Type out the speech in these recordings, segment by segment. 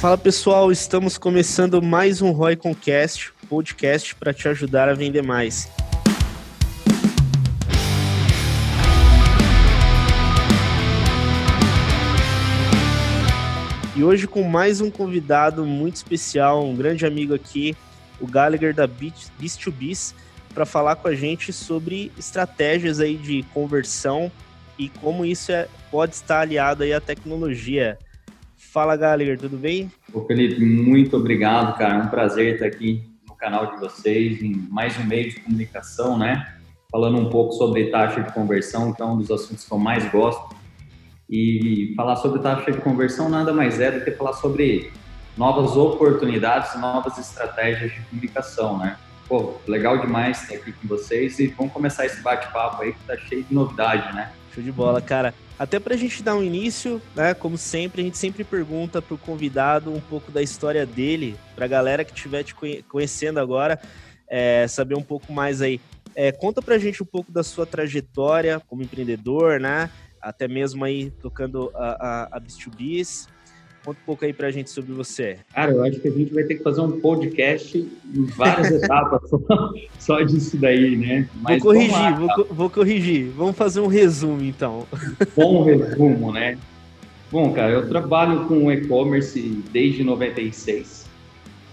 Fala pessoal, estamos começando mais um Roy Concast, podcast para te ajudar a vender mais. E hoje com mais um convidado muito especial, um grande amigo aqui, o Gallagher da Beast2Biz, para falar com a gente sobre estratégias aí de conversão e como isso é, pode estar aliado aí à tecnologia. Fala, Gallagher, tudo bem? Ô, Felipe, muito obrigado, cara. É um prazer estar aqui no canal de vocês, em mais um meio de comunicação, né? Falando um pouco sobre taxa de conversão, que é um dos assuntos que eu mais gosto. E falar sobre taxa de conversão nada mais é do que falar sobre novas oportunidades, novas estratégias de comunicação, né? Pô, legal demais estar aqui com vocês e vamos começar esse bate-papo aí que tá cheio de novidade, né? Show de bola, cara. Até para a gente dar um início, né? Como sempre, a gente sempre pergunta para o convidado um pouco da história dele, para a galera que estiver te conhecendo agora, é, saber um pouco mais aí. É, conta para a gente um pouco da sua trajetória como empreendedor, né? Até mesmo aí tocando a, a, a Bis2Bis, Conta um pouco aí pra gente sobre você. Cara, eu acho que a gente vai ter que fazer um podcast em várias etapas só, só disso daí, né? Mas vou corrigir, lá, vou, vou, corrigir. Vamos fazer um resumo, então. Bom resumo, né? Bom, cara, eu trabalho com e-commerce desde 96.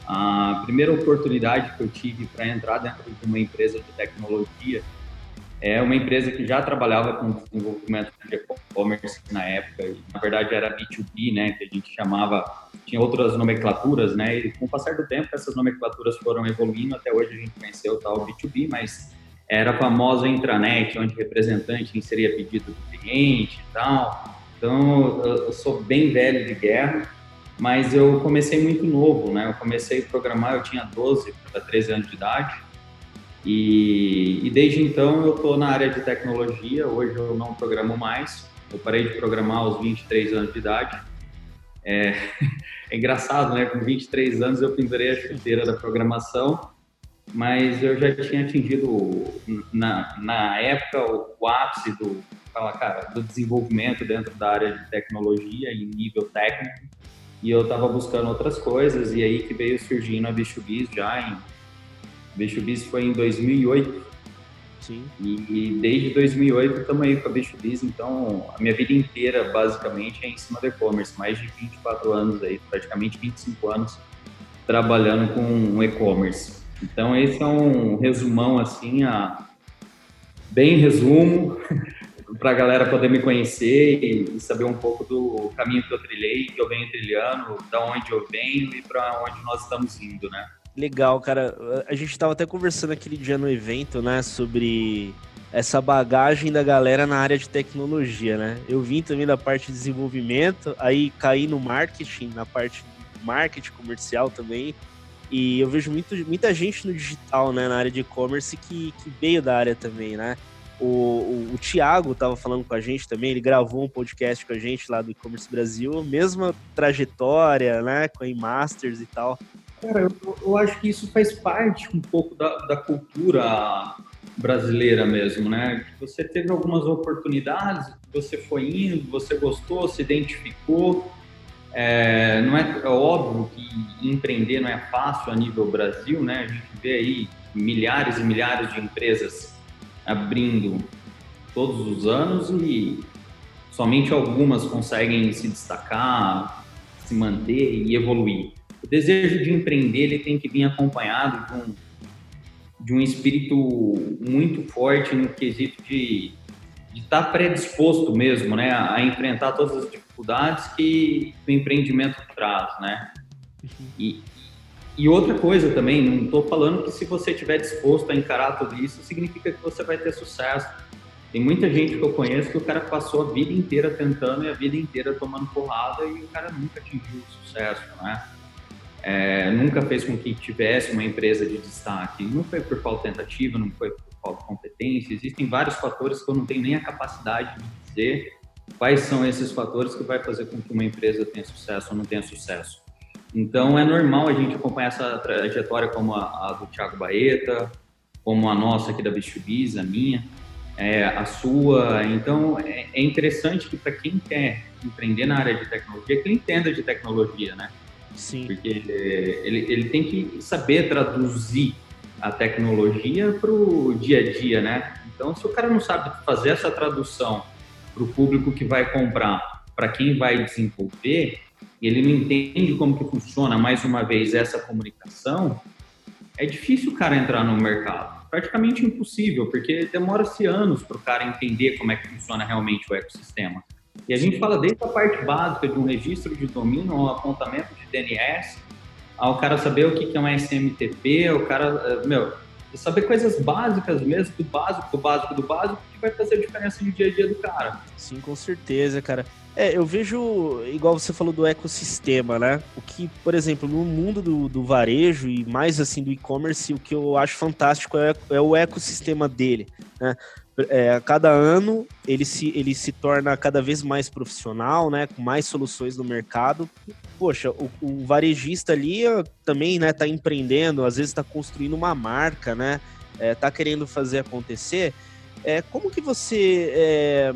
A primeira oportunidade que eu tive para entrar dentro de uma empresa de tecnologia é uma empresa que já trabalhava com desenvolvimento de e-commerce na época, e, na verdade era B2B, né, que a gente chamava, tinha outras nomenclaturas, né, e com o passar do tempo essas nomenclaturas foram evoluindo, até hoje a gente conheceu o tal B2B, mas era a famosa intranet, onde representante inseria pedido do cliente e tal, então eu sou bem velho de guerra, mas eu comecei muito novo, né, eu comecei a programar, eu tinha 12 para 13 anos de idade, e, e desde então eu estou na área de tecnologia. Hoje eu não programo mais. Eu parei de programar aos 23 anos de idade. É, é engraçado, né? Com 23 anos eu pendurei a chuteira da programação, mas eu já tinha atingido na, na época o, ápice do, fala, cara, do desenvolvimento dentro da área de tecnologia em nível técnico. E eu estava buscando outras coisas e aí que veio surgindo a Bicho já em Bicho Bis foi em 2008. Sim. E, e desde 2008 estamos aí com a Bicho Bis, então a minha vida inteira basicamente é em cima do e-commerce, mais de 24 anos aí, praticamente 25 anos trabalhando com e-commerce. Então esse é um resumão assim, a bem resumo para a galera poder me conhecer e, saber um pouco do caminho que eu trilhei, que eu venho trilhando, da onde eu venho e para onde nós estamos indo, né? Legal, cara. A gente estava até conversando aquele dia no evento, né, sobre essa bagagem da galera na área de tecnologia, né? Eu vim também da parte de desenvolvimento, aí caí no marketing, na parte marketing comercial também. E eu vejo muito, muita gente no digital, né, na área de e-commerce que, que veio da área também, né? O, o, o Thiago estava falando com a gente também, ele gravou um podcast com a gente lá do e-commerce Brasil, mesma trajetória, né, com a masters e tal. Cara, eu, eu, acho que isso faz parte um pouco da, da cultura brasileira mesmo, né? Você teve algumas oportunidades, você foi indo, você gostou, se identificou. É, não é, é, óbvio que empreender não é fácil a nível Brasil, né? A gente vê aí milhares e milhares de empresas abrindo todos os anos e somente algumas conseguem se destacar, se manter e evoluir o desejo de empreender ele tem que vir acompanhado de um, de um espírito muito forte no quesito de estar tá predisposto mesmo, né, a enfrentar todas as dificuldades que o empreendimento traz, né? E, e outra coisa também, não estou falando que se você estiver disposto a encarar tudo isso, significa que você vai ter sucesso. Tem muita gente que eu conheço que o cara passou a vida inteira tentando e a vida inteira tomando porrada e o cara nunca atingiu o sucesso, né? É, nunca fez com que tivesse uma empresa de destaque. Não foi por falta de tentativa, não foi por falta de competência. Existem vários fatores que eu não tenho nem a capacidade de dizer quais são esses fatores que vai fazer com que uma empresa tenha sucesso ou não tenha sucesso. Então é normal a gente acompanhar essa trajetória como a, a do Thiago Baeta, como a nossa aqui da Bichubis, a minha, é, a sua. Então é, é interessante que para quem quer empreender na área de tecnologia, que entenda de tecnologia, né? Sim. Porque ele, ele tem que saber traduzir a tecnologia para o dia a dia, né? Então, se o cara não sabe fazer essa tradução para o público que vai comprar, para quem vai desenvolver, ele não entende como que funciona, mais uma vez, essa comunicação, é difícil o cara entrar no mercado. Praticamente impossível, porque demora-se anos para o cara entender como é que funciona realmente o ecossistema. E a gente fala desde a parte básica de um registro de domínio, um apontamento de DNS, ao cara saber o que é um SMTP, o cara, eh, meu, saber coisas básicas mesmo, do básico, do básico, do básico, que vai fazer a diferença no dia a dia do cara. Sim, com certeza, cara. É, eu vejo, igual você falou do ecossistema, né? O que, por exemplo, no mundo do, do varejo e mais assim do e-commerce, o que eu acho fantástico é, é o ecossistema dele, né? É, a cada ano ele se, ele se torna cada vez mais profissional, né? Com mais soluções no mercado. Poxa, o, o varejista ali também, né? Tá empreendendo, às vezes está construindo uma marca, né? É, tá querendo fazer acontecer. É, como que você é,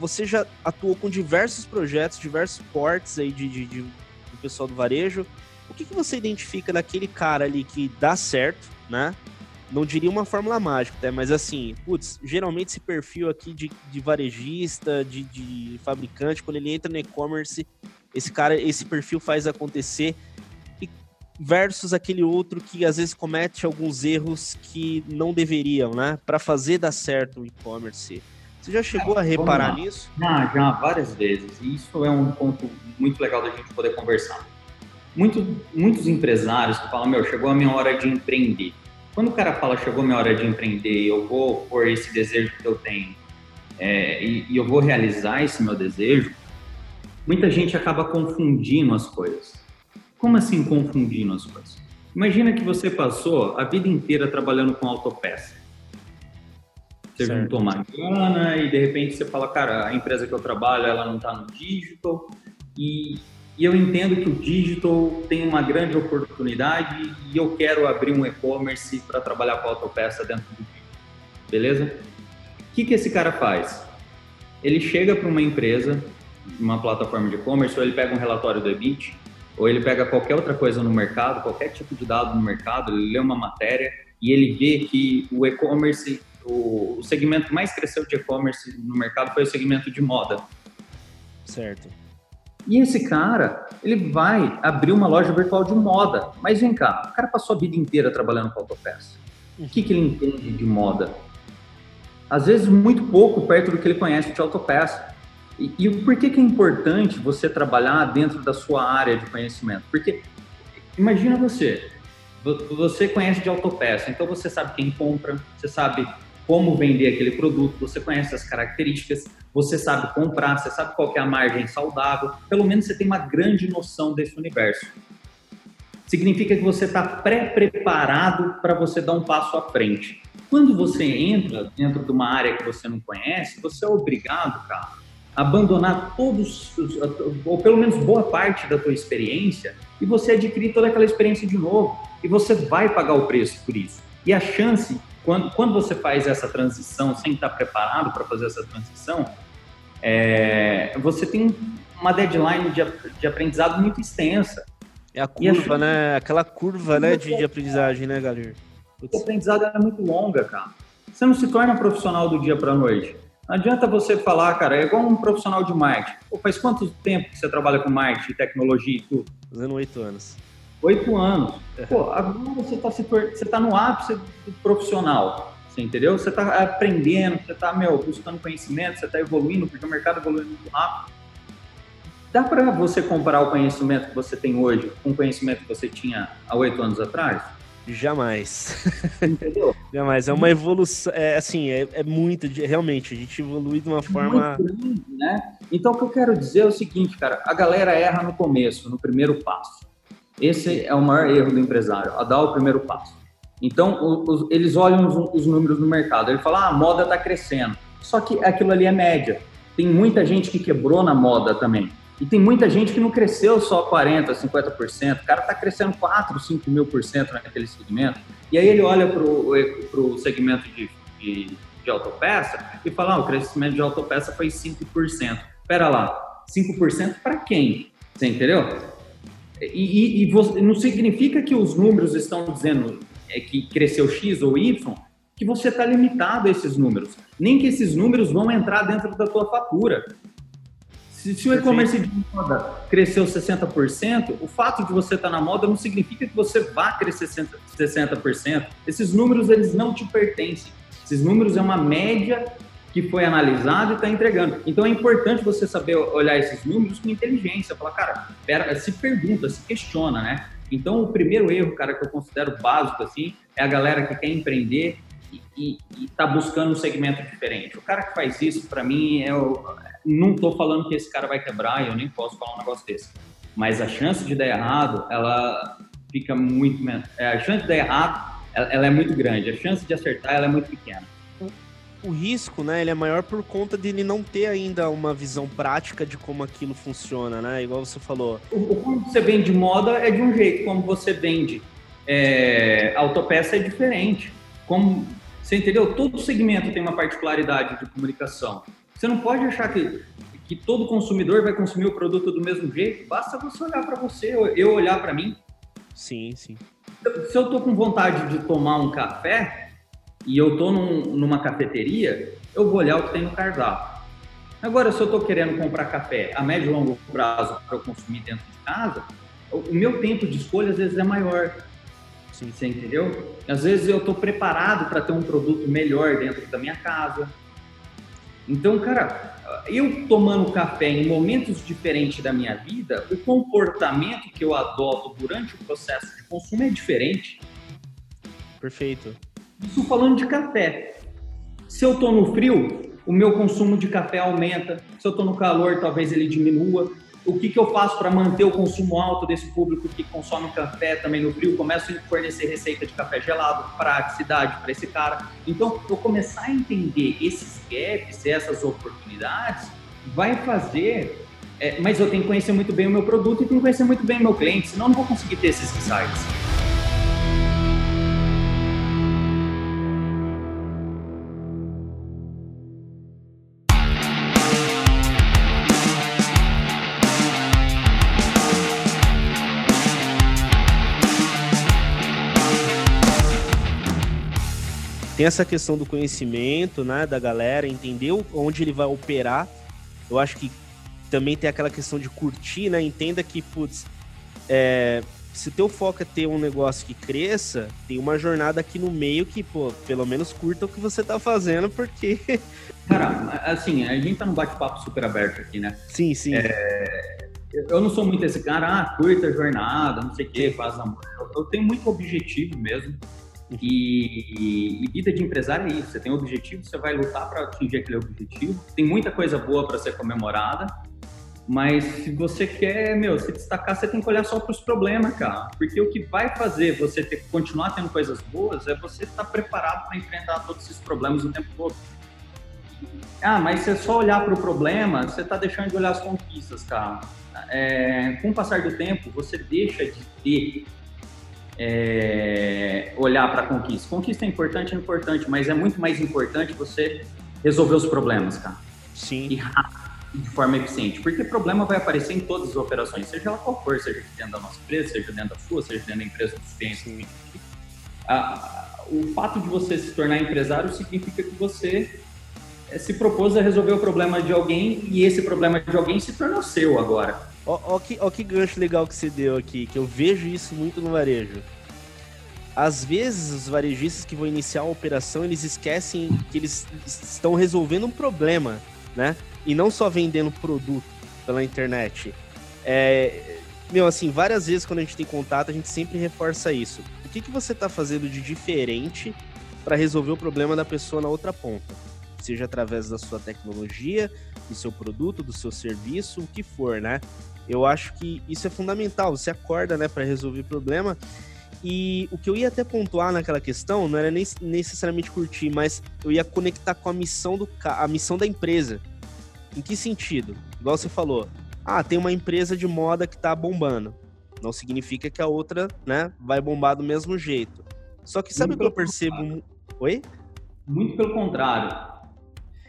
você já atuou com diversos projetos, diversos portes aí de, de, de do pessoal do varejo. O que, que você identifica daquele cara ali que dá certo, né? Não diria uma fórmula mágica, né? mas assim, putz, geralmente esse perfil aqui de, de varejista, de, de fabricante, quando ele entra no e-commerce, esse cara, esse perfil faz acontecer versus aquele outro que às vezes comete alguns erros que não deveriam, né? Para fazer dar certo o e-commerce. Você já chegou a reparar nisso? Já, já, várias vezes. E isso é um ponto muito legal da gente poder conversar. Muito, muitos empresários que falam, meu, chegou a minha hora de empreender. Quando o cara fala, chegou minha hora de empreender, eu vou por esse desejo que eu tenho é, e, e eu vou realizar esse meu desejo, muita gente acaba confundindo as coisas. Como assim confundindo as coisas? Imagina que você passou a vida inteira trabalhando com autopeça. Você certo. juntou uma grana e de repente você fala, cara, a empresa que eu trabalho, ela não está no digital e e eu entendo que o digital tem uma grande oportunidade e eu quero abrir um e-commerce para trabalhar com autopeça dentro do digital. Beleza? O que, que esse cara faz? Ele chega para uma empresa, uma plataforma de e-commerce, ou ele pega um relatório do EBIT, ou ele pega qualquer outra coisa no mercado, qualquer tipo de dado no mercado, ele lê uma matéria e ele vê que o e-commerce, o, segmento que mais cresceu de e-commerce no mercado foi o segmento de moda. Certo. E esse cara, ele vai abrir uma loja virtual de moda. Mas vem cá, o cara passou a vida inteira trabalhando com autopeça. O que, que ele entende de moda? Às vezes, muito pouco perto do que ele conhece de autopeça. E, e por que, que é importante você trabalhar dentro da sua área de conhecimento? Porque, imagina você, você conhece de autopeça, então você sabe quem compra, você sabe como vender aquele produto, você conhece as características, você sabe comprar, você sabe qual é a margem saudável, pelo menos você tem uma grande noção desse universo. Significa que você está pré-preparado para você dar um passo à frente. Quando você entra dentro de uma área que você não conhece, você é obrigado, cara, a abandonar todos, ou pelo menos boa parte da tua experiência, e você adquirir toda aquela experiência de novo. E você vai pagar o preço por isso. E a chance quando, quando você faz essa transição sem estar preparado para fazer essa transição, é, você tem uma deadline de, de, aprendizado muito extensa. É a curva, né? Aquela curva né, de, de aprendizagem, né, galera? O aprendizado é muito longa, cara. Você não se torna profissional do dia para a noite. Não adianta você falar, cara, é igual um profissional de marketing. Pô, faz quanto tempo que você trabalha com marketing, tecnologia e tudo? Fazendo oito anos. Oito anos. Pô, agora você está você tá no ápice profissional. Você entendeu? Você está aprendendo, você está, meu, buscando conhecimento, você está evoluindo, porque o mercado evolui muito rápido. Dá para você comparar o conhecimento que você tem hoje com o conhecimento que você tinha há oito anos atrás? Jamais. Entendeu? Jamais. É uma evolução. É assim, é, é muito. Realmente, a gente evolui de uma forma. Grande, né? Então, o que eu quero dizer é o seguinte, cara: a galera erra no começo, no primeiro passo. Esse é o maior erro do empresário, a dar o primeiro passo. Então, os, eles olham os, os, números no mercado, ele fala, ah, a moda está crescendo. Só que aquilo ali é média. Tem muita gente que quebrou na moda também. E tem muita gente que não cresceu só 40%, 50%. O cara está crescendo 4, 5 mil por cento naquele segmento. E aí ele olha para o segmento de, de, de autopeça e fala, ah, o crescimento de autopeça foi 5%. Espera lá, 5% para quem? Você entendeu? E, e, e você, não significa que os números estão dizendo é, que cresceu X ou Y, que você está limitado a esses números. Nem que esses números vão entrar dentro da tua fatura. Se, se o e-commerce de moda cresceu 60%, o fato de você estar tá na moda não significa que você vá crescer 60%. Esses números, eles não te pertencem. Esses números é uma média que foi analisada e está entregando. Então é importante você saber olhar esses números com inteligência. Falar, cara, pera, se pergunta, se questiona, né? Então o primeiro erro, cara, que eu considero básico, assim, é a galera que quer empreender e está buscando um segmento diferente. O cara que faz isso, para mim, é o, não estou falando que esse cara vai quebrar, eu nem posso falar um negócio desse. Mas a chance de dar errado, ela fica muito menos. É, a chance de dar errado, ela, é muito grande. A chance de acertar, ela é muito pequena. O, risco, né, ele é maior por conta de ele não ter ainda uma visão prática de como aquilo funciona, né? Igual você falou. O, o como você vende moda é de um jeito, como você vende é, autopeça é diferente. Como você entendeu? Todo segmento tem uma particularidade de comunicação. Você não pode achar que, que todo consumidor vai consumir o produto do mesmo jeito. Basta você olhar para você, eu olhar para mim. Sim, sim. Se eu tô com vontade de tomar um café e eu tô num, numa cafeteria, eu vou olhar o que tem no cardápio. Agora, se eu estou querendo comprar café a médio e longo prazo para eu consumir dentro de casa, o meu tempo de escolha às vezes é maior. Sim. Você entendeu? Às vezes eu estou preparado para ter um produto melhor dentro da minha casa. Então, cara, eu tomando café em momentos diferentes da minha vida, o comportamento que eu adoto durante o processo de consumo é diferente. Perfeito. Isso falando de café. Se eu estou no frio, o meu consumo de café aumenta. Se eu estou no calor, talvez ele diminua o que, que eu faço para manter o consumo alto desse público que consome café também no frio? Começo a fornecer receita de café gelado, praticidade para esse cara. Então, eu começar a entender esses gaps, essas oportunidades, vai fazer. É, mas eu tenho que conhecer muito bem o meu produto e tenho que conhecer muito bem o meu cliente, senão eu não vou conseguir ter esses insights. Tem essa questão do conhecimento, né, da galera, entender onde ele vai operar. Eu acho que também tem aquela questão de curtir, né? Entenda que, putz, é, se teu foco é ter um negócio que cresça, tem uma jornada aqui no meio que, pô, pelo menos curta o que você tá fazendo, porque. Cara, assim, a gente tá num bate-papo super aberto aqui, né? Sim, sim. É, eu não sou muito esse cara, ah, curta a jornada, não sei o quê, faz amor. Eu tenho muito objetivo mesmo. E, e, vida de empresário é isso. Você tem um objetivo, você vai lutar para atingir aquele objetivo. Tem muita coisa boa para ser comemorada, mas se você quer, meu, se destacar, você tem que olhar só para os problemas, cara. Porque o que vai fazer você ter, continuar tendo coisas boas é você estar tá preparado para enfrentar todos esses problemas o tempo todo. Ah, mas se é só olhar para o problema, você está deixando de olhar as conquistas, cara. É, com o passar do tempo, você deixa de ter é, olhar para a conquista. Conquista é importante, é importante, mas é muito mais importante você resolver os problemas, cara. Sim. E rápido, de forma eficiente. Porque problema vai aparecer em todas as operações, seja ela qual for, seja dentro da nossa empresa, seja dentro da sua, seja dentro da empresa dos clientes. O fato de você se tornar empresário significa que você é, se propôs a resolver o problema de alguém e esse problema de alguém se tornou seu agora. Ó, ó, que, ó que gancho legal que você deu aqui, que eu vejo isso muito no varejo. Às vezes, os varejistas que vão iniciar a operação, eles esquecem que eles estão resolvendo um problema, né? E não só vendendo produto pela internet. É, meu, assim, várias vezes quando a gente tem contato, a gente sempre reforça isso. O que, que você está fazendo de diferente para resolver o problema da pessoa na outra ponta? Seja através da sua tecnologia, do seu produto, do seu serviço, o que for, né? Eu acho que isso é fundamental. Você acorda, né, para resolver problema. E o que eu ia até pontuar naquela questão não era nem necessariamente curtir, mas eu ia conectar com a missão do a missão da empresa. Em que sentido? Igual você falou, Ah, tem uma empresa de moda que tá bombando. Não significa que a outra, né, vai bombar do mesmo jeito. Só que sabe o que eu percebo? Contrário. Oi? Muito pelo contrário.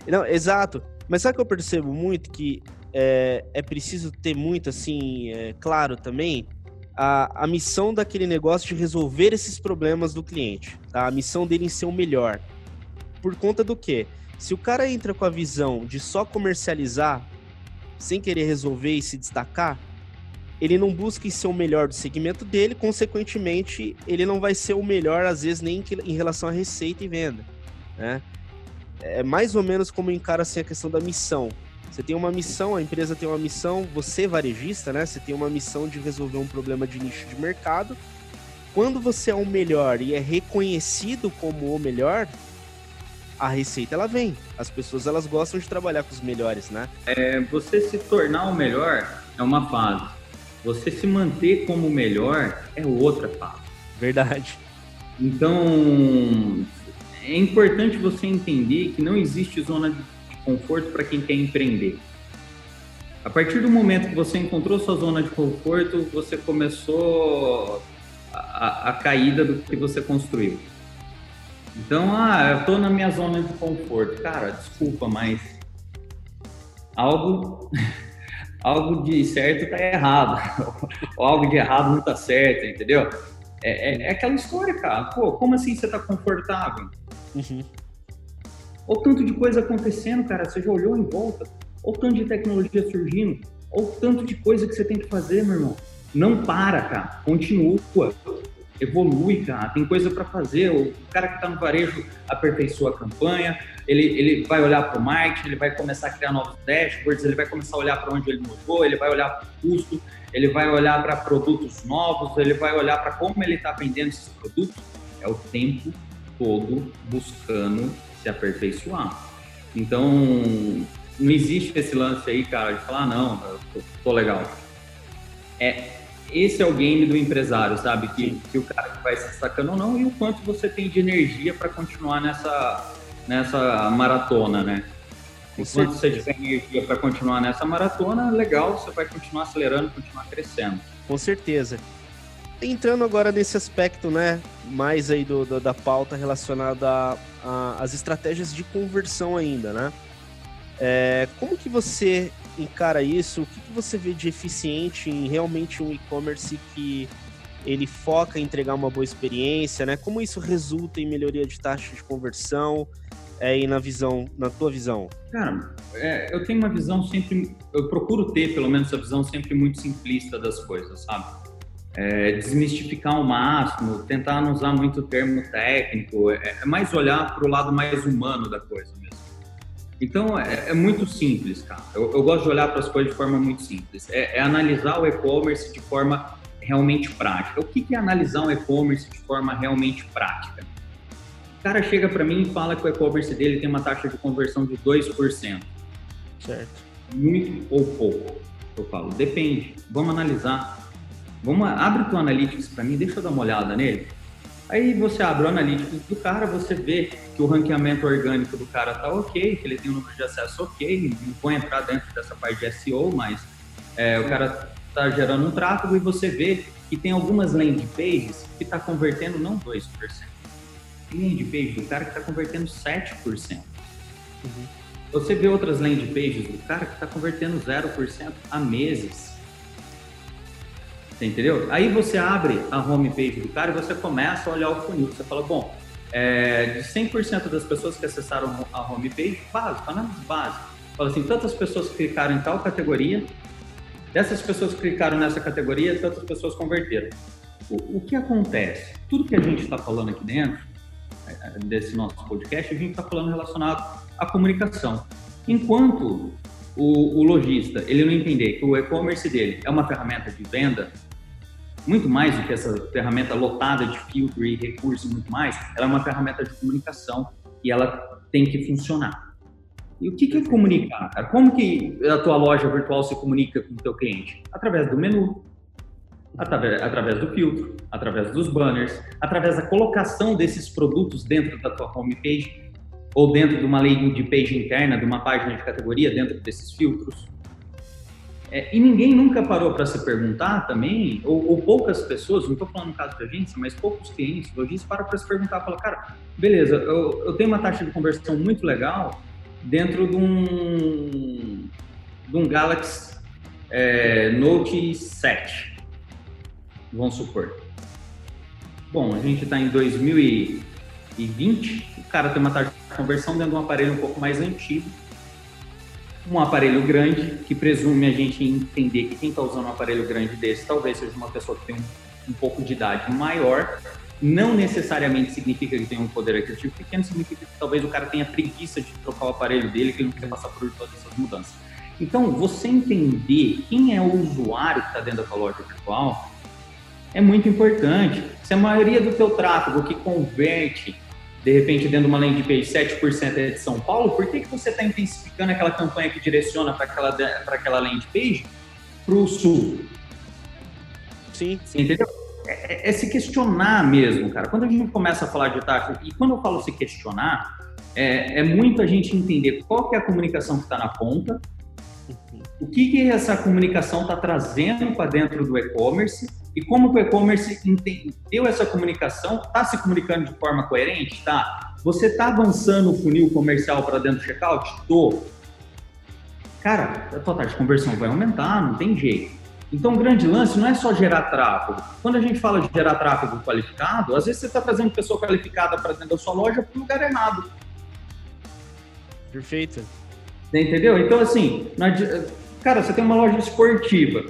Não, exato. Mas sabe o que eu percebo muito? Que é, é preciso ter muito, assim, é, claro também, a, a missão daquele negócio de resolver esses problemas do cliente. Tá? A missão dele em ser o melhor. Por conta do quê? Se o cara entra com a visão de só comercializar, sem querer resolver e se destacar, ele não busca ser o melhor do segmento dele, consequentemente, ele não vai ser o melhor, às vezes, nem em relação a receita e venda. Né? É mais ou menos como encara assim, a questão da missão. Você tem uma missão, a empresa tem uma missão, você varejista, né? Você tem uma missão de resolver um problema de nicho de mercado. Quando você é o melhor e é reconhecido como o melhor, a receita ela vem. As pessoas elas gostam de trabalhar com os melhores, né? É, você se tornar o melhor é uma fase. Você se manter como o melhor é outra fase. Verdade. Então, é importante você entender que não existe zona de conforto para quem quer empreender. A partir do momento que você encontrou sua zona de conforto, você começou a, a caída do que você construiu. Então, ah, eu estou na minha zona de conforto. Cara, desculpa, mas algo algo de certo está errado, ou algo de errado não está certo, entendeu? É, é, é, aquela história, cara. Pô, como assim você está confortável? Uhum. Ou tanto de coisa acontecendo, cara, você já olhou em volta? Ou tanto de tecnologia surgindo? Ou tanto de coisa que você tem que fazer, meu irmão? Não para, cara. Continua. Evolui, cara. Tem coisa para fazer. O cara que está no varejo aperfeiçoa a campanha, ele, ele vai olhar para o marketing, ele vai começar a criar novos dashboards, ele vai começar a olhar para onde ele mudou, ele vai olhar para o custo, ele vai olhar para produtos novos, ele vai olhar para como ele está vendendo esses produtos. É o tempo todo buscando se aperfeiçoar. Então, não existe esse lance aí, cara, de falar, ah, não, tô, tô, legal. É, esse é o game do empresário, sabe? Que, que o cara que vai se destacando ou não e o quanto você tem de energia para continuar nessa, nessa maratona, né? Enquanto você tiver energia para continuar nessa maratona, legal, você vai continuar acelerando, continuar crescendo. Com certeza. Entrando agora nesse aspecto, né, mais aí do, do da pauta relacionada às estratégias de conversão ainda, né? É, como que você encara isso? O que, que você vê de eficiente em realmente um e-commerce que ele foca em entregar uma boa experiência, né? Como isso resulta em melhoria de taxa de conversão? É, e na visão, na tua visão? Cara, é, eu tenho uma visão sempre, eu procuro ter pelo menos essa visão sempre muito simplista das coisas, sabe? É, desmistificar ao máximo, tentar não usar muito termo técnico, é, é mais olhar para o lado mais humano da coisa mesmo. Então é, é muito simples, cara. Eu, eu, gosto de olhar para as coisas de forma muito simples. É, é analisar o e-commerce de forma realmente prática. O que, que é analisar um e-commerce de forma realmente prática? O cara chega para mim e fala que o e-commerce dele tem uma taxa de conversão de 2%. Certo. Muito ou pouco? Eu falo, depende. Vamos analisar Vamos, abre o teu Analytics para mim, deixa eu dar uma olhada nele. Aí você abre o Analytics do cara, você vê que o ranqueamento orgânico do cara tá ok, que ele tem um número de acesso ok, não vou entrar dentro dessa parte de SEO, mas é, o cara tá gerando um tráfego e você vê que tem algumas landing pages que tá convertendo não 2%. Tem landing page do cara que está convertendo 7%. Uhum. Você vê outras landing pages do cara que está convertendo 0% há meses. Você entendeu? Aí você abre a homepage do cara e você começa a olhar o funil. Você fala, bom, é, de 100% das pessoas que acessaram a homepage, básico, análise básica. Fala assim, tantas pessoas clicaram em tal categoria, dessas pessoas que clicaram nessa categoria, tantas pessoas converteram. O, o que acontece? Tudo que a gente está falando aqui dentro, é, desse nosso podcast, a gente está falando relacionado à comunicação. Enquanto o, o lojista ele não entender que o e-commerce dele é uma ferramenta de venda, muito mais do que essa ferramenta lotada de filtro e recurso, muito mais, ela é uma ferramenta de comunicação e ela tem que funcionar. E o que, que é comunicar? Como que a tua loja virtual se comunica com o teu cliente? Através do menu, através, através do filtro, através dos banners, através da colocação desses produtos dentro da tua homepage ou dentro de uma lei de page interna, de uma página de categoria, dentro desses filtros. É, e ninguém nunca parou para se perguntar também, ou, ou poucas pessoas, não estou falando no caso de agência, mas poucos clientes, lojistas, param para se perguntar, falam, cara, beleza, eu, eu tenho uma taxa de conversão muito legal dentro de um, de um Galaxy é, Note 7, vamos supor. Bom, a gente está em 2020, o cara tem uma taxa de conversão dentro de um aparelho um pouco mais antigo, um aparelho grande, que presume a gente entender que quem está usando um aparelho grande desse talvez seja uma pessoa que tem um, um pouco de idade maior, não necessariamente significa que tem um poder aquisitivo pequeno, significa que talvez o cara tenha preguiça de trocar o aparelho dele, que ele não quer passar por todas essas mudanças. Então, você entender quem é o usuário que está dentro da sua loja virtual é muito importante. Se a maioria do teu tráfego que converte, de repente, dentro de uma landing page, 7% é de São Paulo, por que, que você está intensificando aquela campanha que direciona para aquela, aquela landing page para o sul? Sim. Entendeu? É, é, é, se questionar mesmo, cara. Quando a gente começa a falar de tráfego, e quando eu falo se questionar, é, é muito a gente entender qual que é a comunicação que está na ponta, o que, que essa comunicação está trazendo para dentro do e-commerce e como o e-commerce entendeu essa comunicação, está se comunicando de forma coerente, tá? Você está avançando o funil comercial para dentro do checkout? Tô. Cara, a tua taxa de conversão vai aumentar, não tem jeito. Então, o grande lance não é só gerar tráfego. Quando a gente fala de gerar tráfego qualificado, às vezes você está trazendo pessoa qualificada para dentro da sua loja para lugar errado. Perfeito. Entendeu? Então, assim, cara, você tem uma loja esportiva.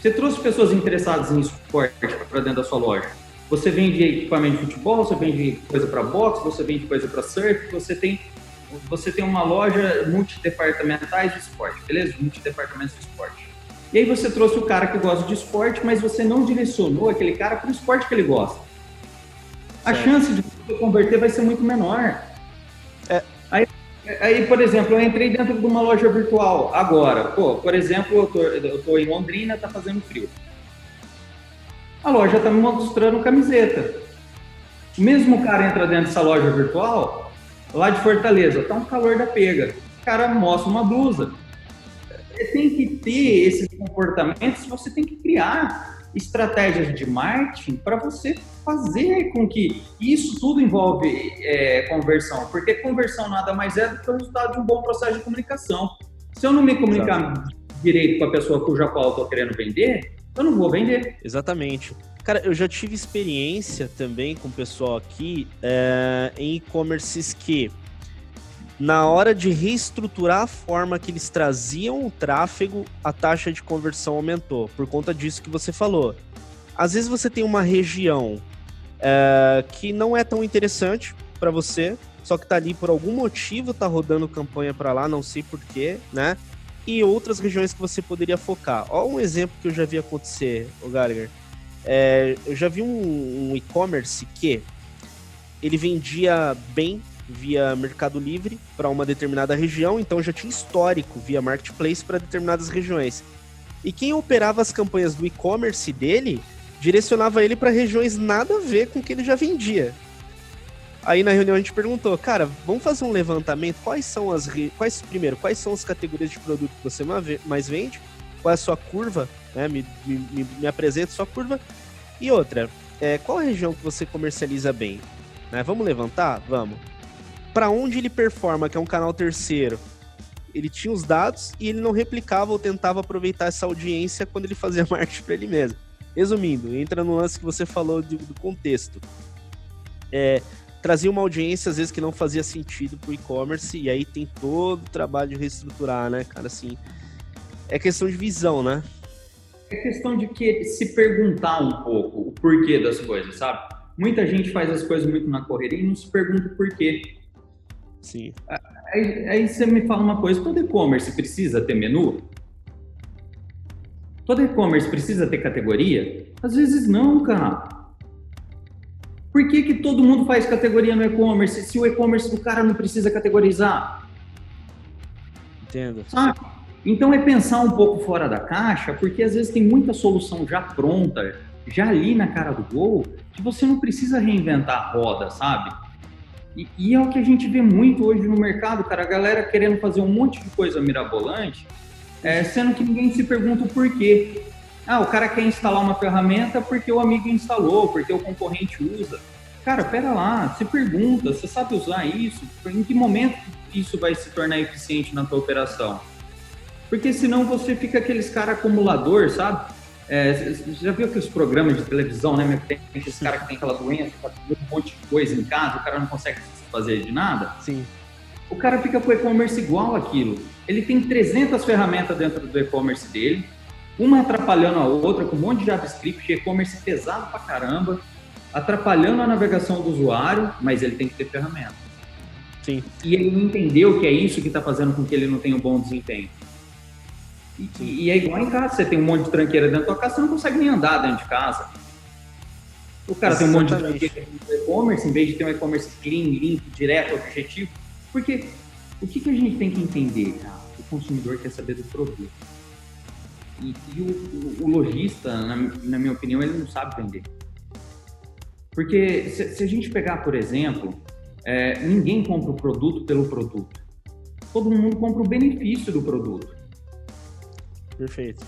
Você trouxe pessoas interessadas em esporte para dentro da sua loja. Você vende equipamento de futebol, você vende coisa para boxe, você vende coisa para surf, você tem você tem uma loja multidepartamentais de esporte, beleza? Multidepartamentos de esporte. E aí você trouxe o cara que gosta de esporte, mas você não direcionou aquele cara para o esporte que ele gosta. A certo. chance de você converter vai ser muito menor. Aí por exemplo, eu entrei dentro de uma loja virtual agora. Pô, por exemplo, eu tô, eu tô em Londrina, tá fazendo frio. A loja tá me mostrando camiseta. O mesmo cara entra dentro dessa loja virtual, lá de Fortaleza, tá um calor da pega. O cara mostra uma blusa. Você tem que ter esses comportamentos, você tem que criar estratégias de marketing para você fazer com que isso tudo envolve é, conversão, porque conversão nada mais é do que o resultado de um bom processo de comunicação. Se eu não me comunicar Exato. direito com a pessoa cuja qual eu estou querendo vender, eu não vou vender. Exatamente. Cara, eu já tive experiência também com o pessoal aqui é, em e-commerces que na hora de reestruturar a forma que eles traziam o tráfego, a taxa de conversão aumentou, por conta disso que você falou. Às vezes você tem uma região é, que não é tão interessante para você, só que tá ali por algum motivo, tá rodando campanha para lá, não sei porquê, né? E outras regiões que você poderia focar. Ó, um exemplo que eu já vi acontecer, o Gallagher. É, eu já vi um, um e-commerce que ele vendia bem via Mercado Livre para uma determinada região, então já tinha histórico via Marketplace para determinadas regiões. E quem operava as campanhas do e-commerce dele direcionava ele para regiões nada a ver com o que ele já vendia. Aí na reunião a gente perguntou, cara, vamos fazer um levantamento, quais são as quais primeiro, quais são as categorias de produto que você mais vende? Qual é a sua curva, né? Me, me, me apresenta sua curva. E outra, é, qual região que você comercializa bem? Né? Vamos levantar? Vamos. Para onde ele performa, que é um canal terceiro, ele tinha os dados e ele não replicava ou tentava aproveitar essa audiência quando ele fazia marketing para ele mesmo. Resumindo, entra no lance que você falou do, do contexto. É, trazia uma audiência, às vezes, que não fazia sentido pro e-commerce, e aí tem todo o trabalho de reestruturar, né, cara? Assim, é questão de visão, né? É questão de que se perguntar um pouco o porquê das coisas, sabe? Muita gente faz as coisas muito na correria e não se pergunta o porquê. Sim. Aí, aí você me fala uma coisa, todo e-commerce precisa ter menu? Todo e-commerce precisa ter categoria? Às vezes não, cara. Por que, que todo mundo faz categoria no e-commerce se o e-commerce do cara não precisa categorizar? Entendo. Sabe? Então é pensar um pouco fora da caixa, porque às vezes tem muita solução já pronta, já ali na cara do gol, que você não precisa reinventar a roda, sabe? E, e, é o que a gente vê muito hoje no mercado, cara, a galera querendo fazer um monte de coisa mirabolante é, sendo que ninguém se pergunta o porquê. Ah, o cara quer instalar uma ferramenta porque o amigo instalou, porque o concorrente usa. Cara, pera lá, se pergunta, você sabe usar isso? Em que momento isso vai se tornar eficiente na tua operação? Porque senão você fica aqueles cara acumulador, sabe? É, você já viu aqueles programas de televisão, né? Tem aqueles cara que tem aquela doença, tá um monte de coisa em casa, o cara não consegue fazer de nada. Sim. O cara fica com o e-commerce igual aquilo. Ele tem 300 ferramentas dentro do e-commerce dele, uma atrapalhando a outra, com um monte de JavaScript, e-commerce pesado pra caramba, atrapalhando a navegação do usuário, mas ele tem que ter ferramenta. Sim. E ele não entendeu que é isso que está fazendo com que ele não tenha um bom desempenho. E, e, é igual em casa, você tem um monte de tranqueira dentro da tua casa, você não consegue nem andar dentro de casa. O cara Exatamente. tem um monte de tranqueira no e-commerce, em vez de ter um e-commerce clean, limpo, direto, objetivo. Porque o que, que a gente tem que entender, cara? O consumidor quer saber do produto. E, e o, o, o, lojista, na, na, minha opinião, ele não sabe vender. Porque se, se a gente pegar, por exemplo, é, ninguém compra o produto pelo produto. Todo mundo compra o benefício do produto. Perfeito.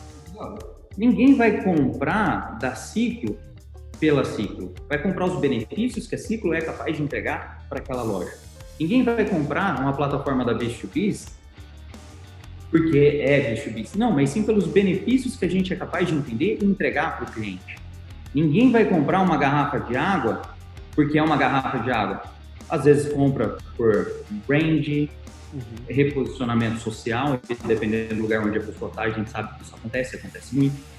Ninguém vai comprar da Ciclo pela Ciclo. Vai comprar os benefícios que a Ciclo é capaz de entregar para aquela loja. Ninguém vai comprar uma plataforma da B2B porque é B2B. Não, mas sim pelos benefícios que a gente é capaz de entender e entregar para o cliente. Ninguém vai comprar uma garrafa de água porque é uma garrafa de água. Às vezes compra por brand, uhum. reposicionamento social, dependendo do lugar onde a pessoa está, a gente sabe que isso acontece, acontece muito.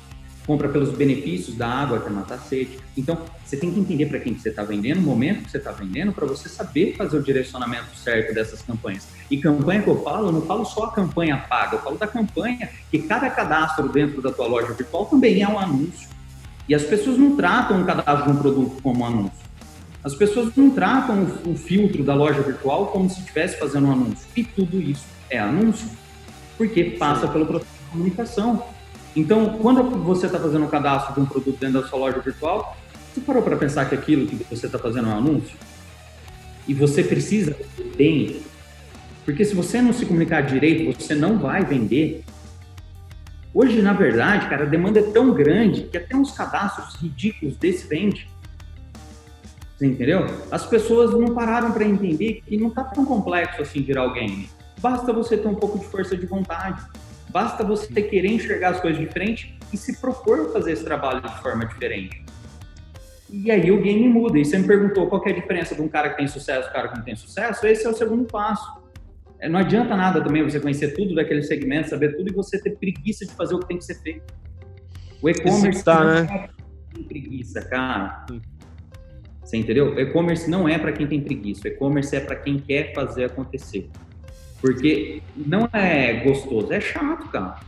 Compra pelos benefícios da água que é. Então, você tem que entender para quem que você está vendendo, o momento que você está vendendo, para você saber fazer o direcionamento certo dessas campanhas. E campanha que eu falo, eu não falo só a campanha paga, eu falo da campanha que cada cadastro dentro da tua loja virtual também é um anúncio. E as pessoas não tratam o cadastro de um produto como anúncio. As pessoas não tratam o, filtro da loja virtual como se estivesse fazendo um anúncio. E tudo isso é anúncio, porque passa pelo processo de comunicação. Então, quando você está fazendo um cadastro de um produto dentro da sua loja virtual, você parou para pensar que aquilo que você está fazendo é um anúncio? E você precisa bem. Porque se você não se comunicar direito, você não vai vender. Hoje, na verdade, cara, a demanda é tão grande que até uns cadastros ridículos desse vende. Você entendeu? As pessoas não pararam para entender que não está tão complexo assim virar alguém. Basta você ter um pouco de força de vontade. Basta você ter querer enxergar as coisas diferente e se propor fazer esse trabalho de forma diferente. E aí o game muda. E você me perguntou qual é a diferença de um cara que tem sucesso e um cara que não tem sucesso. Esse é o segundo passo. É, não adianta nada também você conhecer tudo daquele segmento, saber tudo e você ter preguiça de fazer o que tem que ser feito. O e-commerce tá, né? tem preguiça, cara. Você entendeu? E-commerce não é para quem tem preguiça, e-commerce é para quem quer fazer acontecer. Porque não é gostoso, é chato, cara.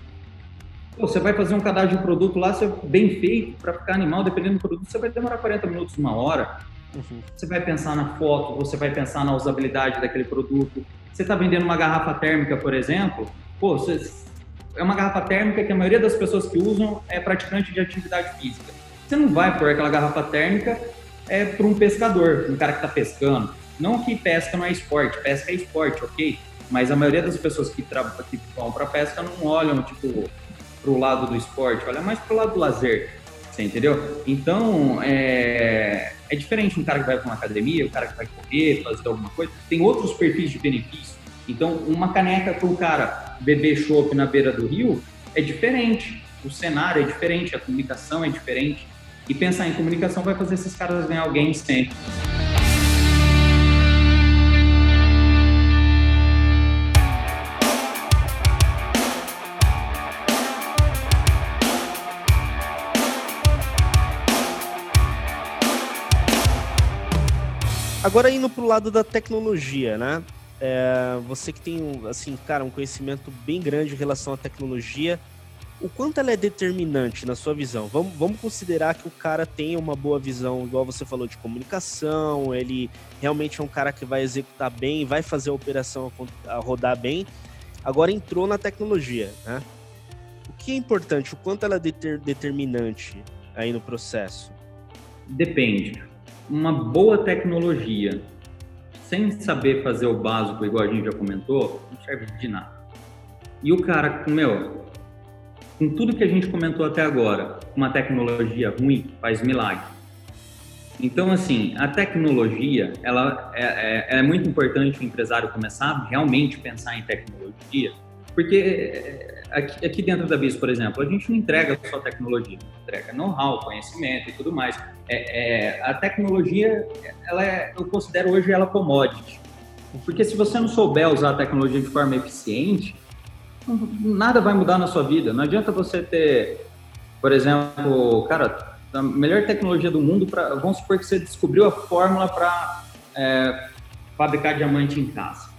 Pô, você vai fazer um cadastro de produto lá, você bem feito, para ficar animal, dependendo do produto, você vai demorar 40 minutos, uma hora. Uhum. Você vai pensar na foto, você vai pensar na usabilidade daquele produto. Você está vendendo uma garrafa térmica, por exemplo, pô, você, é uma garrafa térmica que a maioria das pessoas que usam é praticante de atividade física. Você não vai pôr aquela garrafa térmica é para um pescador, um cara que está pescando. Não que pesca não é esporte, pesca é esporte, ok? Mas a maioria das pessoas que, que vão para pesca não olham, tipo, para o lado do esporte, olha mais para o lado do lazer, você entendeu? Então, é, é diferente um cara que vai para uma academia, um cara que vai correr, fazer alguma coisa, tem outros perfis de benefício. Então, uma caneca para o cara beber chopp na beira do rio é diferente, o cenário é diferente, a comunicação é diferente. E pensar em comunicação vai fazer esses caras ganhar alguém sempre. Agora indo pro lado da tecnologia, né? É, você que tem, assim, cara, um conhecimento bem grande em relação à tecnologia, o quanto ela é determinante na sua visão? Vamos, vamos considerar que o cara tenha uma boa visão, igual você falou, de comunicação, ele realmente é um cara que vai executar bem, vai fazer a operação a rodar bem. Agora entrou na tecnologia, né? O que é importante? O quanto ela é deter, determinante aí no processo? Depende. Uma boa tecnologia, sem saber fazer o básico, igual a gente já comentou, não serve de nada. E o cara, meu, com tudo que a gente comentou até agora, uma tecnologia ruim faz milagre. Então, assim, a tecnologia, ela é, é, é, muito importante o empresário começar a realmente pensar em tecnologia, porque é, aqui, aqui dentro da BIS, por exemplo, a gente não entrega só tecnologia, entrega know-how, conhecimento e tudo mais. É, é, a tecnologia, ela é, eu considero hoje ela commodity, porque se você não souber usar a tecnologia de forma eficiente, nada vai mudar na sua vida. Não adianta você ter, por exemplo, cara, a melhor tecnologia do mundo para, vamos supor que você descobriu a fórmula para é, fabricar diamante em casa.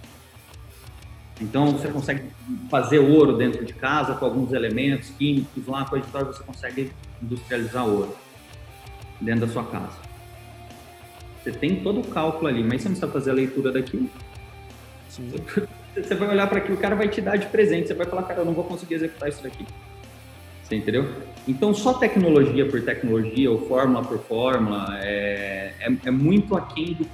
Então você consegue fazer ouro dentro de casa com alguns elementos químicos lá, coisa e tal, você consegue industrializar ouro dentro da sua casa. Você tem todo o cálculo ali, mas você não sabe fazer a leitura daquilo. Sim. Você vai olhar para aquilo, o cara vai te dar de presente, você vai falar, cara, eu não vou conseguir executar isso daqui. Você entendeu? Então, só tecnologia por tecnologia ou fórmula por fórmula é, é, é muito aquém do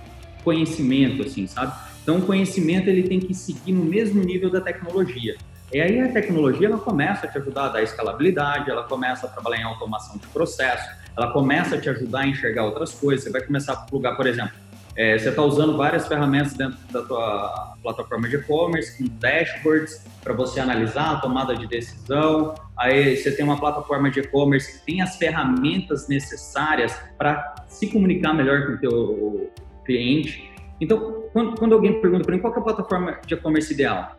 conhecimento, assim, sabe? Então, o conhecimento ele tem que seguir no mesmo nível da tecnologia. E aí a tecnologia ela começa a te ajudar a dar escalabilidade, ela começa a trabalhar em automação de processo, ela começa a te ajudar a enxergar outras coisas. Você vai começar a plugar, por exemplo, é, você está usando várias ferramentas dentro da tua plataforma de e-commerce, com dashboards para você analisar a tomada de decisão. Aí você tem uma plataforma de e-commerce que tem as ferramentas necessárias para se comunicar melhor com o teu cliente. Então, quando, quando alguém pergunta para mim qual é a plataforma de e-commerce ideal,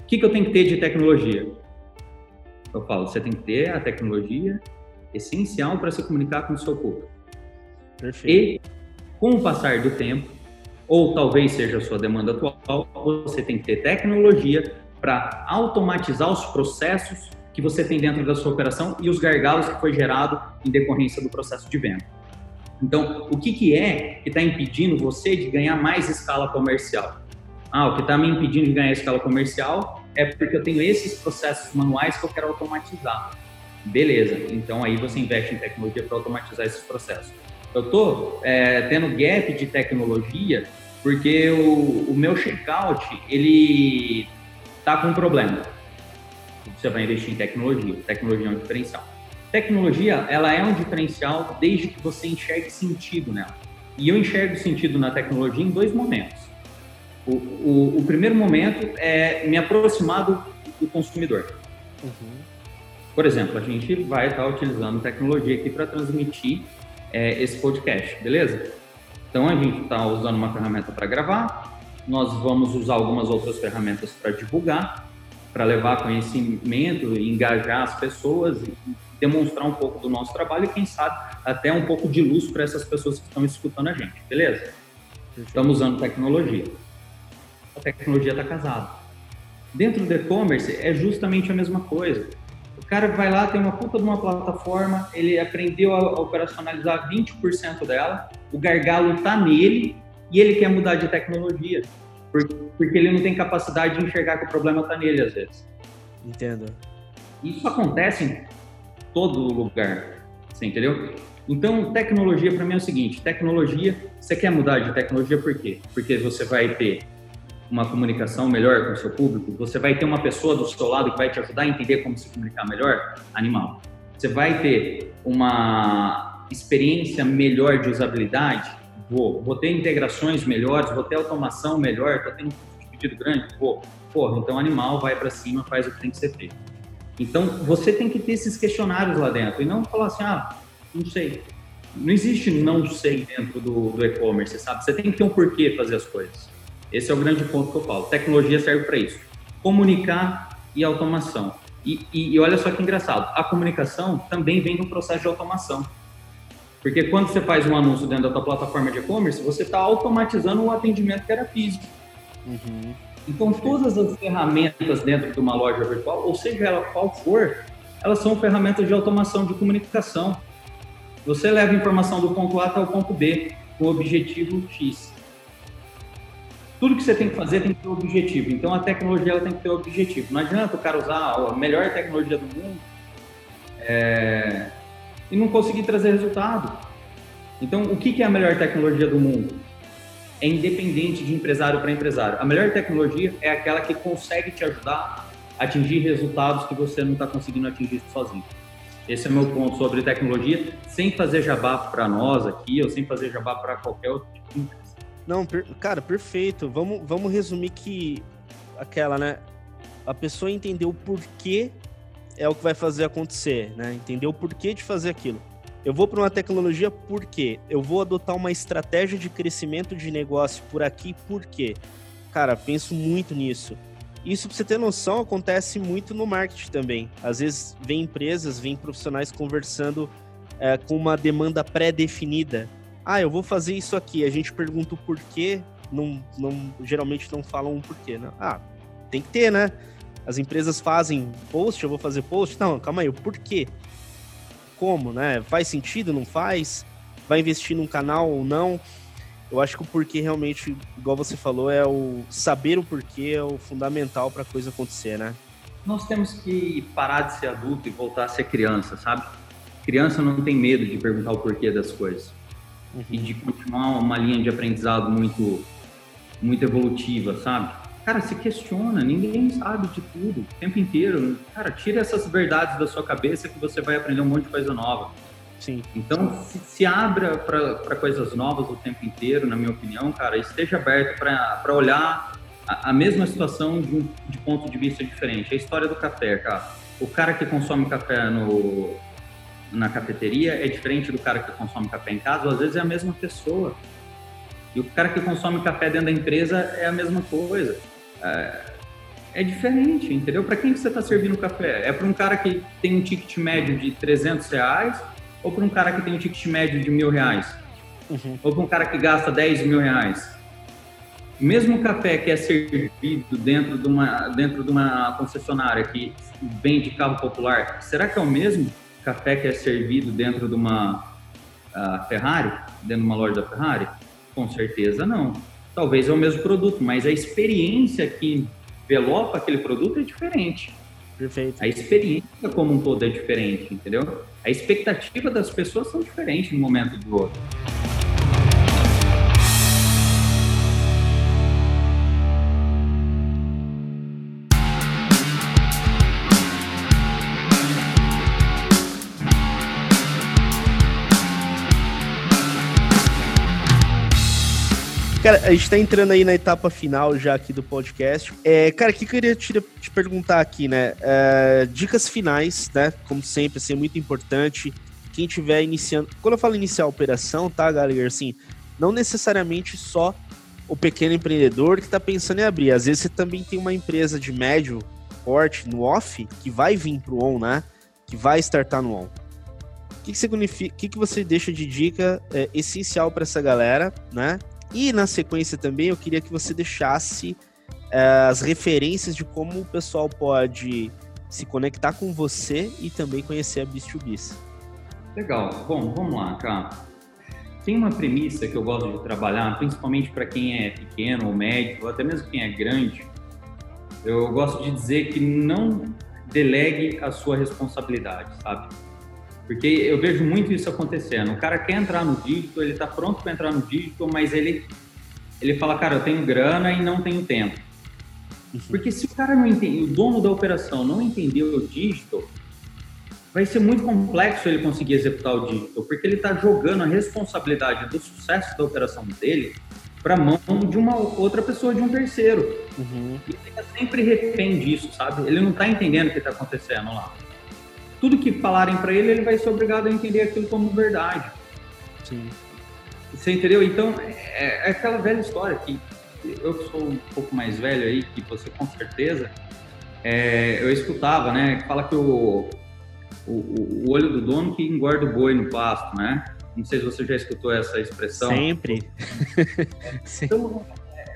o que, que eu tenho que ter de tecnologia? Eu falo, você tem que ter a tecnologia essencial para se comunicar com o seu público. Perfeito. E com o passar do tempo, ou talvez seja a sua demanda atual, você tem que ter tecnologia para automatizar os processos que você tem dentro da sua operação e os gargalos que foi gerado em decorrência do processo de venda. Então, o que, que é que está impedindo você de ganhar mais escala comercial? Ah, o que está me impedindo de ganhar escala comercial é porque eu tenho esses processos manuais que eu quero automatizar. Beleza, então aí você investe em tecnologia para automatizar esses processos. Eu estou é, tendo gap de tecnologia porque o, o meu checkout ele está com um problema. Você vai investir em tecnologia. Tecnologia é um diferencial. Tecnologia, ela é um diferencial desde que você enxergue sentido nela. E eu enxergo sentido na tecnologia em dois momentos. O, o, o primeiro momento é me aproximar do, do consumidor. Uhum. Por exemplo, a gente vai estar utilizando tecnologia aqui para transmitir é, esse podcast, beleza? Então a gente está usando uma ferramenta para gravar, nós vamos usar algumas outras ferramentas para divulgar, para levar conhecimento, engajar as pessoas e demonstrar um pouco do nosso trabalho e quem sabe até um pouco de luz para essas pessoas que estão escutando a gente, beleza? Estamos usando tecnologia. A tecnologia está casada. Dentro do e-commerce é justamente a mesma coisa cara vai lá, tem uma puta de uma plataforma, ele aprendeu a operacionalizar 20% dela, o gargalo está nele e ele quer mudar de tecnologia, porque, porque ele não tem capacidade de enxergar que o problema está nele às vezes. Entendo. Isso acontece em todo lugar, você entendeu? Então, tecnologia para mim é o seguinte: tecnologia, você quer mudar de tecnologia por quê? Porque você vai ter uma comunicação melhor com o seu público, você vai ter uma pessoa do seu lado que vai te ajudar a entender como se comunicar melhor, animal. Você vai ter uma experiência melhor de usabilidade, vou. Vou ter integrações melhores, vou ter automação melhor, estou tendo um pedido grande, vou. Porra, então animal vai para cima, faz o que tem que ser feito. Então você tem que ter esses questionários lá dentro e não falar assim, ah, não sei. Não existe não sei dentro do, do e-commerce, sabe? Você tem que ter um porquê fazer as coisas. Esse é o grande ponto que eu falo. Tecnologia serve para isso. Comunicar e automação. E, e, e, olha só que engraçado, a comunicação também vem no processo de automação. Porque quando você faz um anúncio dentro da tua plataforma de e-commerce, você está automatizando o atendimento que era físico. Uhum. Então, todas as ferramentas dentro de uma loja virtual, ou seja ela qual for, elas são ferramentas de automação de comunicação. Você leva informação do ponto A até o ponto B com o objetivo X tudo que você tem que fazer tem que ter um objetivo. Então a tecnologia ela tem que ter um objetivo. Não adianta o cara usar a melhor tecnologia do mundo é, e não conseguir trazer resultado. Então o que é a melhor tecnologia do mundo? É independente de empresário para empresário. A melhor tecnologia é aquela que consegue te ajudar atingir resultados que você não está conseguindo atingir sozinho. Esse é o meu ponto sobre tecnologia, sem fazer jabá para nós aqui, ou sem fazer jabá para qualquer outro tipo. Não, per... cara, perfeito. Vamos, vamos resumir que aquela, né? A pessoa entendeu o porquê é o que vai fazer acontecer, né? Entender o porquê de fazer aquilo. Eu vou para uma tecnologia porque eu vou adotar uma estratégia de crescimento de negócio por aqui, por quê? Cara, penso muito nisso. Isso, para você ter noção, acontece muito no marketing também. Às vezes, vem empresas, vem profissionais conversando é, com uma demanda pré-definida. Ah, eu vou fazer isso aqui. A gente pergunta o porquê, não, não, geralmente não falam o porquê. Né? Ah, tem que ter, né? As empresas fazem post, eu vou fazer post. Não, calma aí, o porquê? Como, né? Faz sentido, não faz? Vai investir num canal ou não? Eu acho que o porquê realmente, igual você falou, é o saber o porquê é o fundamental para a coisa acontecer, né? Nós temos que parar de ser adulto e voltar a ser criança, sabe? Criança não tem medo de perguntar o porquê das coisas uhum. e de continuar uma linha de aprendizado muito, muito evolutiva, sabe? Cara, se questiona, ninguém sabe de tudo o tempo inteiro. Cara, tira essas verdades da sua cabeça que você vai aprender um monte de coisa nova. Sim. Então, se, se abra para coisas novas o tempo inteiro, na minha opinião, cara, esteja aberto para olhar a, a, mesma situação de um de ponto de vista diferente. A história do café, cara. O cara que consome café no, na cafeteria é diferente do cara que consome café em casa, às vezes é a mesma pessoa. E o cara que consome café dentro da empresa é a mesma coisa é, é diferente, entendeu? Para quem que você está servindo café? É para um cara que tem um ticket médio de 300 reais ou para um cara que tem um ticket médio de mil reais? Uhum. Ou para um cara que gasta 10 mil reais? O mesmo café que é servido dentro de uma, dentro de uma concessionária que vende carro popular, será que é o mesmo café que é servido dentro de uma uh, Ferrari, dentro de uma loja da Ferrari? Com certeza não talvez é o mesmo produto, mas a experiência que envelopa aquele produto é diferente. Perfeito. A experiência como um todo é diferente, entendeu? A expectativa das pessoas são diferentes no momento do outro. Cara, a gente tá entrando aí na etapa final já aqui do podcast. É, cara, o que eu queria te, te perguntar aqui, né? É, dicas finais, né? Como sempre, assim, é muito importante. Quem tiver iniciando. Quando eu falo iniciar a operação, tá, galera? Assim, não necessariamente só o pequeno empreendedor que tá pensando em abrir. Às vezes você também tem uma empresa de médio porte no off que vai vir pro on, né? Que vai startar no on. O que, que, significa, que, que você deixa de dica é, essencial para essa galera, né? E na sequência também eu queria que você deixasse uh, as referências de como o pessoal pode se conectar com você e também conhecer a Beast2Biz. Legal. Bom, vamos lá, cara. Tem uma premissa que eu gosto de trabalhar, principalmente para quem é pequeno ou médio, ou até mesmo quem é grande. Eu gosto de dizer que não delegue a sua responsabilidade, sabe? Porque eu vejo muito isso acontecendo. O cara quer entrar no dígito, ele está pronto para entrar no dígito, mas ele, ele fala, cara, eu tenho grana e não tenho tempo. Uhum. Porque se o cara não entende, o dono da operação não entendeu o dígito, vai ser muito complexo ele conseguir executar o dígito, porque ele está jogando a responsabilidade do sucesso da operação dele para mão de uma outra pessoa, de um terceiro. Uhum. E ele fica sempre refém disso, sabe? Ele não está entendendo o que está acontecendo lá tudo que falarem para ele, ele vai ser obrigado a entender aquilo como verdade. Sim. Você entendeu? Então, é, é aquela velha história que eu que sou um pouco mais velho aí, que você com certeza, é, eu escutava, né? Fala que o, o, o, olho do dono que engorda o boi no pasto, né? Não sei se você já escutou essa expressão. Sempre. então,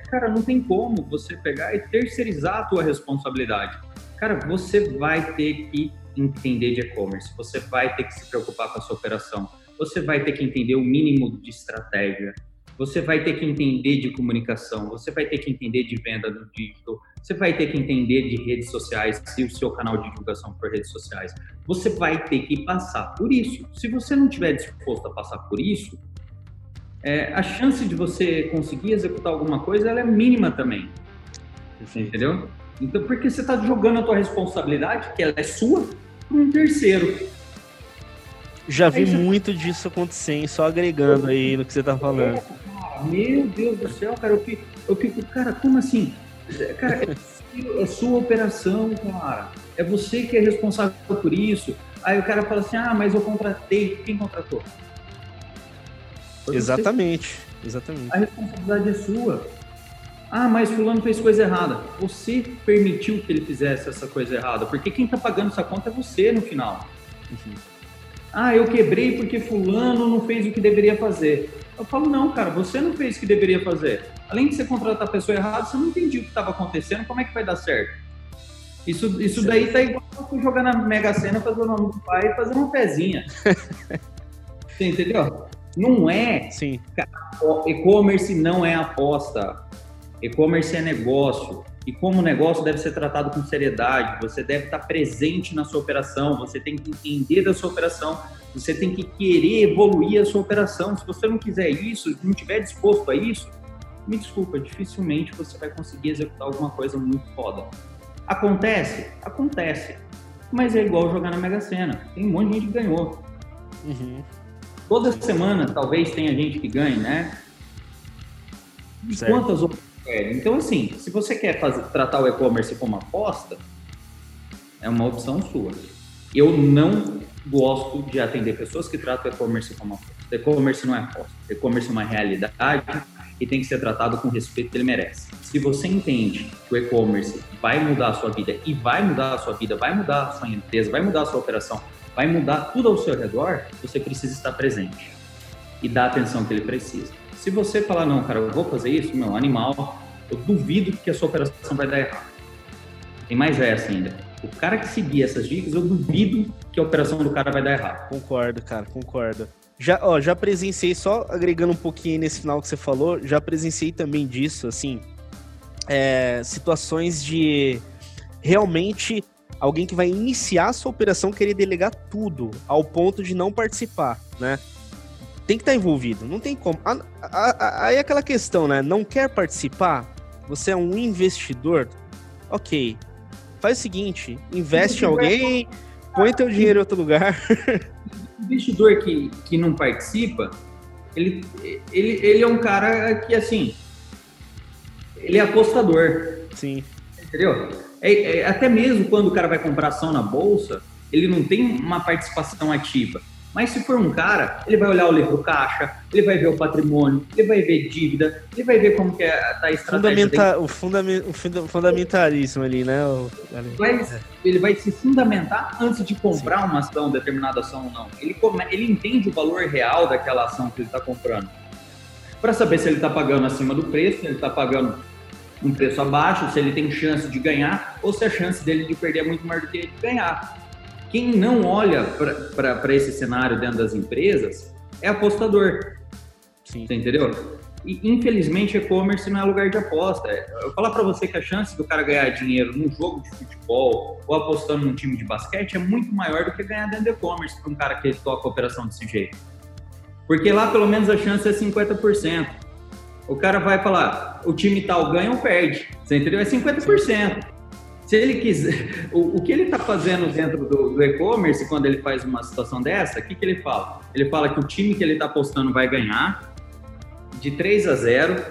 cara, não tem como você pegar e terceirizar a tua responsabilidade. Cara, você vai ter que entender de e-commerce, você vai ter que se preocupar com a sua operação, você vai ter que entender o mínimo de estratégia, você vai ter que entender de comunicação, você vai ter que entender de venda no digital, você vai ter que entender de redes sociais, se o seu canal de divulgação for redes sociais. Você vai ter que passar por isso. Se você não estiver disposto a passar por isso, é, a chance de você conseguir executar alguma coisa é mínima também. Entendeu? Então, porque você está jogando a tua responsabilidade, que ela é sua, para um terceiro. Já vi muito disso acontecer, só agregando aí no que você está falando. Meu Deus do céu, cara, eu fico, eu fico cara, como assim? Cara, é, é sua operação, cara. É você que é responsável por isso. Aí o cara fala assim, ah, mas eu contratei. Quem contratou? Foi exatamente, você. exatamente. A responsabilidade é sua. Ah, mas fulano fez coisa errada. Você permitiu que ele fizesse essa coisa errada, porque quem está pagando essa conta é você no final. Uhum. Ah, eu quebrei porque fulano não fez o que deveria fazer. Eu falo, não, cara, você não fez o que deveria fazer. Além de você contratar a pessoa errada, você não entendia o que estava acontecendo, como é que vai dar certo? Isso, isso daí tá igual você jogar na Mega Sena, fazer o nome do pai e fazer uma pezinha. você entendeu? Não é. Sim. E-commerce não é aposta. E-commerce é negócio. E como negócio deve ser tratado com seriedade, você deve estar presente na sua operação, você tem que entender da sua operação, você tem que querer evoluir a sua operação. Se você não quiser isso, não estiver disposto a isso, me desculpa, dificilmente você vai conseguir executar alguma coisa muito foda. Acontece? Acontece. Mas é igual jogar na Mega Sena. Tem um monte de gente que ganhou. Uhum. Toda semana, talvez tenha gente que ganhe, né? Certo. Quantas outras Então, assim, se você quer fazer, tratar o e-commerce como aposta, é uma opção sua. Eu não gosto de atender pessoas que tratam o e-commerce como aposta. E-commerce não é aposta. E-commerce é uma realidade e tem que ser tratado com o respeito que ele merece. Se você entende que o e-commerce vai mudar a sua vida e vai mudar a sua vida, vai mudar a sua empresa, vai mudar a sua operação, vai mudar tudo ao seu redor, você precisa estar presente e dar a atenção que ele precisa. Se você falar, não, cara, eu vou fazer isso, meu, animal, eu duvido que a sua operação vai dar errado. Tem mais essa ainda. O cara que seguir essas dicas, eu duvido que a operação do cara vai dar errado. Concordo, cara, concordo. Já, ó, já presenciei, só agregando um pouquinho nesse final que você falou, já presenciei também disso, assim, é, situações de realmente alguém que vai iniciar a sua operação querer delegar tudo, ao ponto de não participar, né? Tem que estar envolvido, não tem como. Aí é aquela questão, né? Não quer participar? Você é um investidor? Ok. Faz o seguinte, investe em alguém, põe teu dinheiro em outro lugar. investidor que, que não participa, ele, ele, ele é um cara que, assim, ele é apostador. Sim. Entendeu? É, é, até mesmo quando o cara vai comprar ação na bolsa, ele não tem uma participação ativa. Mas se for um cara, ele vai olhar o livro caixa, ele vai ver o patrimônio, ele vai ver dívida, ele vai ver como que é, tá a estratégia Fundamenta, O, fundament, o fundamentalismo ali, né? O... Vai, ele vai se fundamentar antes de comprar Sim. uma ação, determinada ação ou não. Ele, come, ele entende o valor real daquela ação que ele está comprando. Para saber se ele está pagando acima do preço, se ele está pagando um preço abaixo, se ele tem chance de ganhar ou se a chance dele de perder é muito maior do que de ganhar. Quem não olha para esse cenário dentro das empresas é apostador. Sim. Você entendeu? E infelizmente e-commerce não é lugar de aposta. Eu falar para você que a chance do cara ganhar dinheiro num jogo de futebol ou apostando num time de basquete é muito maior do que ganhar dentro do e-commerce para um cara que toca a operação desse jeito. Porque lá pelo menos a chance é 50%. O cara vai falar, o time tal ganha ou perde. Você entendeu? É 50% se ele quiser, o, o que ele está fazendo dentro do, do e-commerce quando ele faz uma situação dessa, o que, que ele fala? Ele fala que o time que ele está apostando vai ganhar de 3 a 0,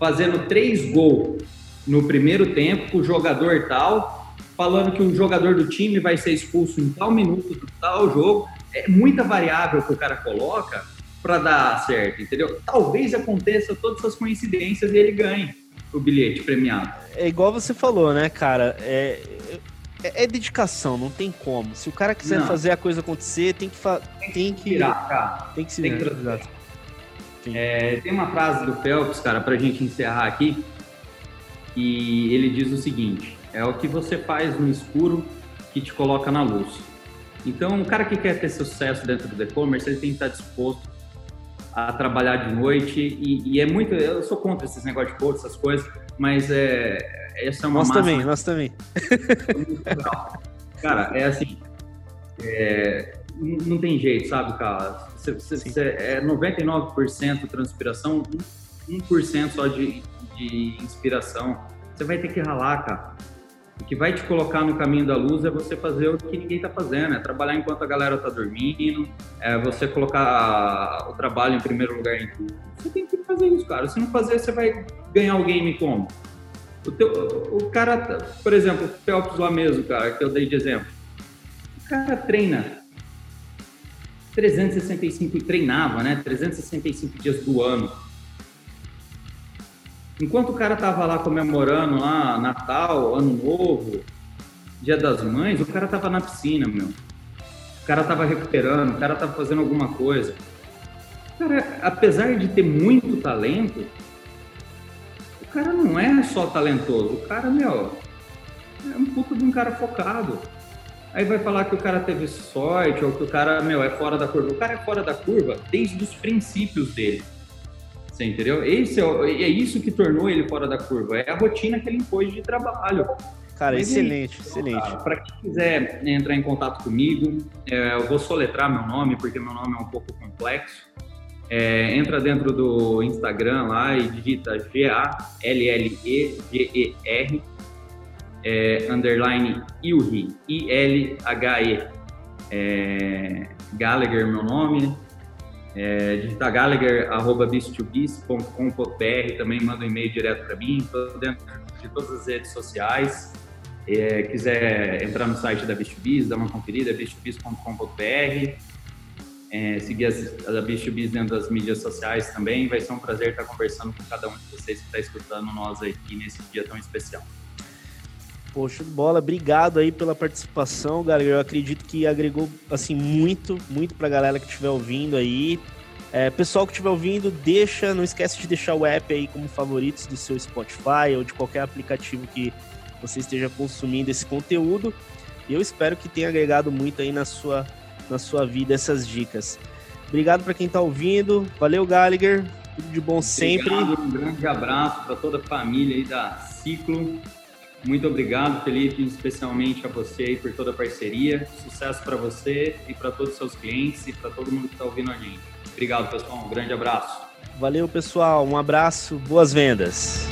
fazendo 3 gols no primeiro tempo, com o jogador tal, falando que o jogador do time vai ser expulso em tal minuto do tal jogo. É muita variável que o cara coloca para dar certo, entendeu? Talvez aconteça todas essas coincidências e ele ganhe o bilhete premiado. É igual você falou, né, cara? É, é, é dedicação, não tem como. Se o cara quiser não. fazer a coisa acontecer, tem que tem, tem que virar, cara. Tem que se tem virar. Que é, tem uma frase do Phelps, cara, pra gente encerrar aqui, e ele diz o seguinte: é o que você faz no escuro que te coloca na luz. Então, o cara que quer ter sucesso dentro do e-commerce, ele tem que estar disposto a trabalhar de noite e, e, é muito. Eu sou contra esses negócios de coach, essas coisas, mas é, essa é uma. Nós também, nós também. cara, é assim. É, não tem jeito, sabe, cara? Cê, cê, cê é 99% transpiração, 1% só de, de inspiração. Você vai ter que ralar, cara. O que vai te colocar no caminho da luz é você fazer o que ninguém está fazendo, é trabalhar enquanto a galera está dormindo, é você colocar o trabalho em primeiro lugar em tudo. Você tem que fazer isso, cara. Se não fazer, você vai ganhar o game como? O, teu, o cara, por exemplo, o Phelps lá mesmo, cara, que eu dei de exemplo. O cara treina 365, treinava, né? 365 dias do ano Enquanto o cara tava lá comemorando lá Natal, Ano Novo, Dia das Mães, o cara tava na piscina, meu. O cara tava recuperando, o cara tava fazendo alguma coisa. Cara, apesar de ter muito talento, o cara não é só talentoso. O cara, meu, é um puto de um cara focado. Aí vai falar que o cara teve sorte ou que o cara, meu, é fora da curva. O cara é fora da curva desde os princípios dele. Você entendeu? Esse é, é isso que tornou ele fora da curva. É a rotina que ele impôs de trabalho. Cara, Mas excelente, então, excelente. Para quem quiser entrar em contato comigo, é, eu vou soletrar meu nome, porque meu nome é um pouco complexo. É, entra dentro do Instagram lá e digita G-A-L-L-E-G-E-R é, underline Ilhi, I-L-H-E. É, Gallagher, meu nome, é, digitar gallagher.bis2bis.com.br, também manda um e-mail direto para mim, estou dentro de todas as redes sociais. É, quiser entrar no site da Bis2Bis, dar uma conferida, é bis2bis.com.br. É, seguir as, a Bis2Bis dentro das mídias sociais também. Vai ser um prazer estar conversando com cada um de vocês que está escutando nós aqui nesse dia tão especial. Poxa, bola, obrigado aí pela participação, galera. Eu acredito que agregou assim muito, muito pra galera que estiver ouvindo aí. É, pessoal que estiver ouvindo, deixa, não esquece de deixar o app aí como favoritos do seu Spotify ou de qualquer aplicativo que você esteja consumindo esse conteúdo. E eu espero que tenha agregado muito aí na sua, na sua vida essas dicas. Obrigado para quem está ouvindo. Valeu, Gallagher. Tudo de bom sempre. Um grande abraço para toda a família aí da Ciclo. Muito obrigado, Felipe, especialmente a você aí por toda a parceria. Sucesso para você e para todos os seus clientes e para todo mundo que está ouvindo a gente. Obrigado, pessoal. Um grande abraço. Valeu, pessoal. Um abraço. Boas vendas.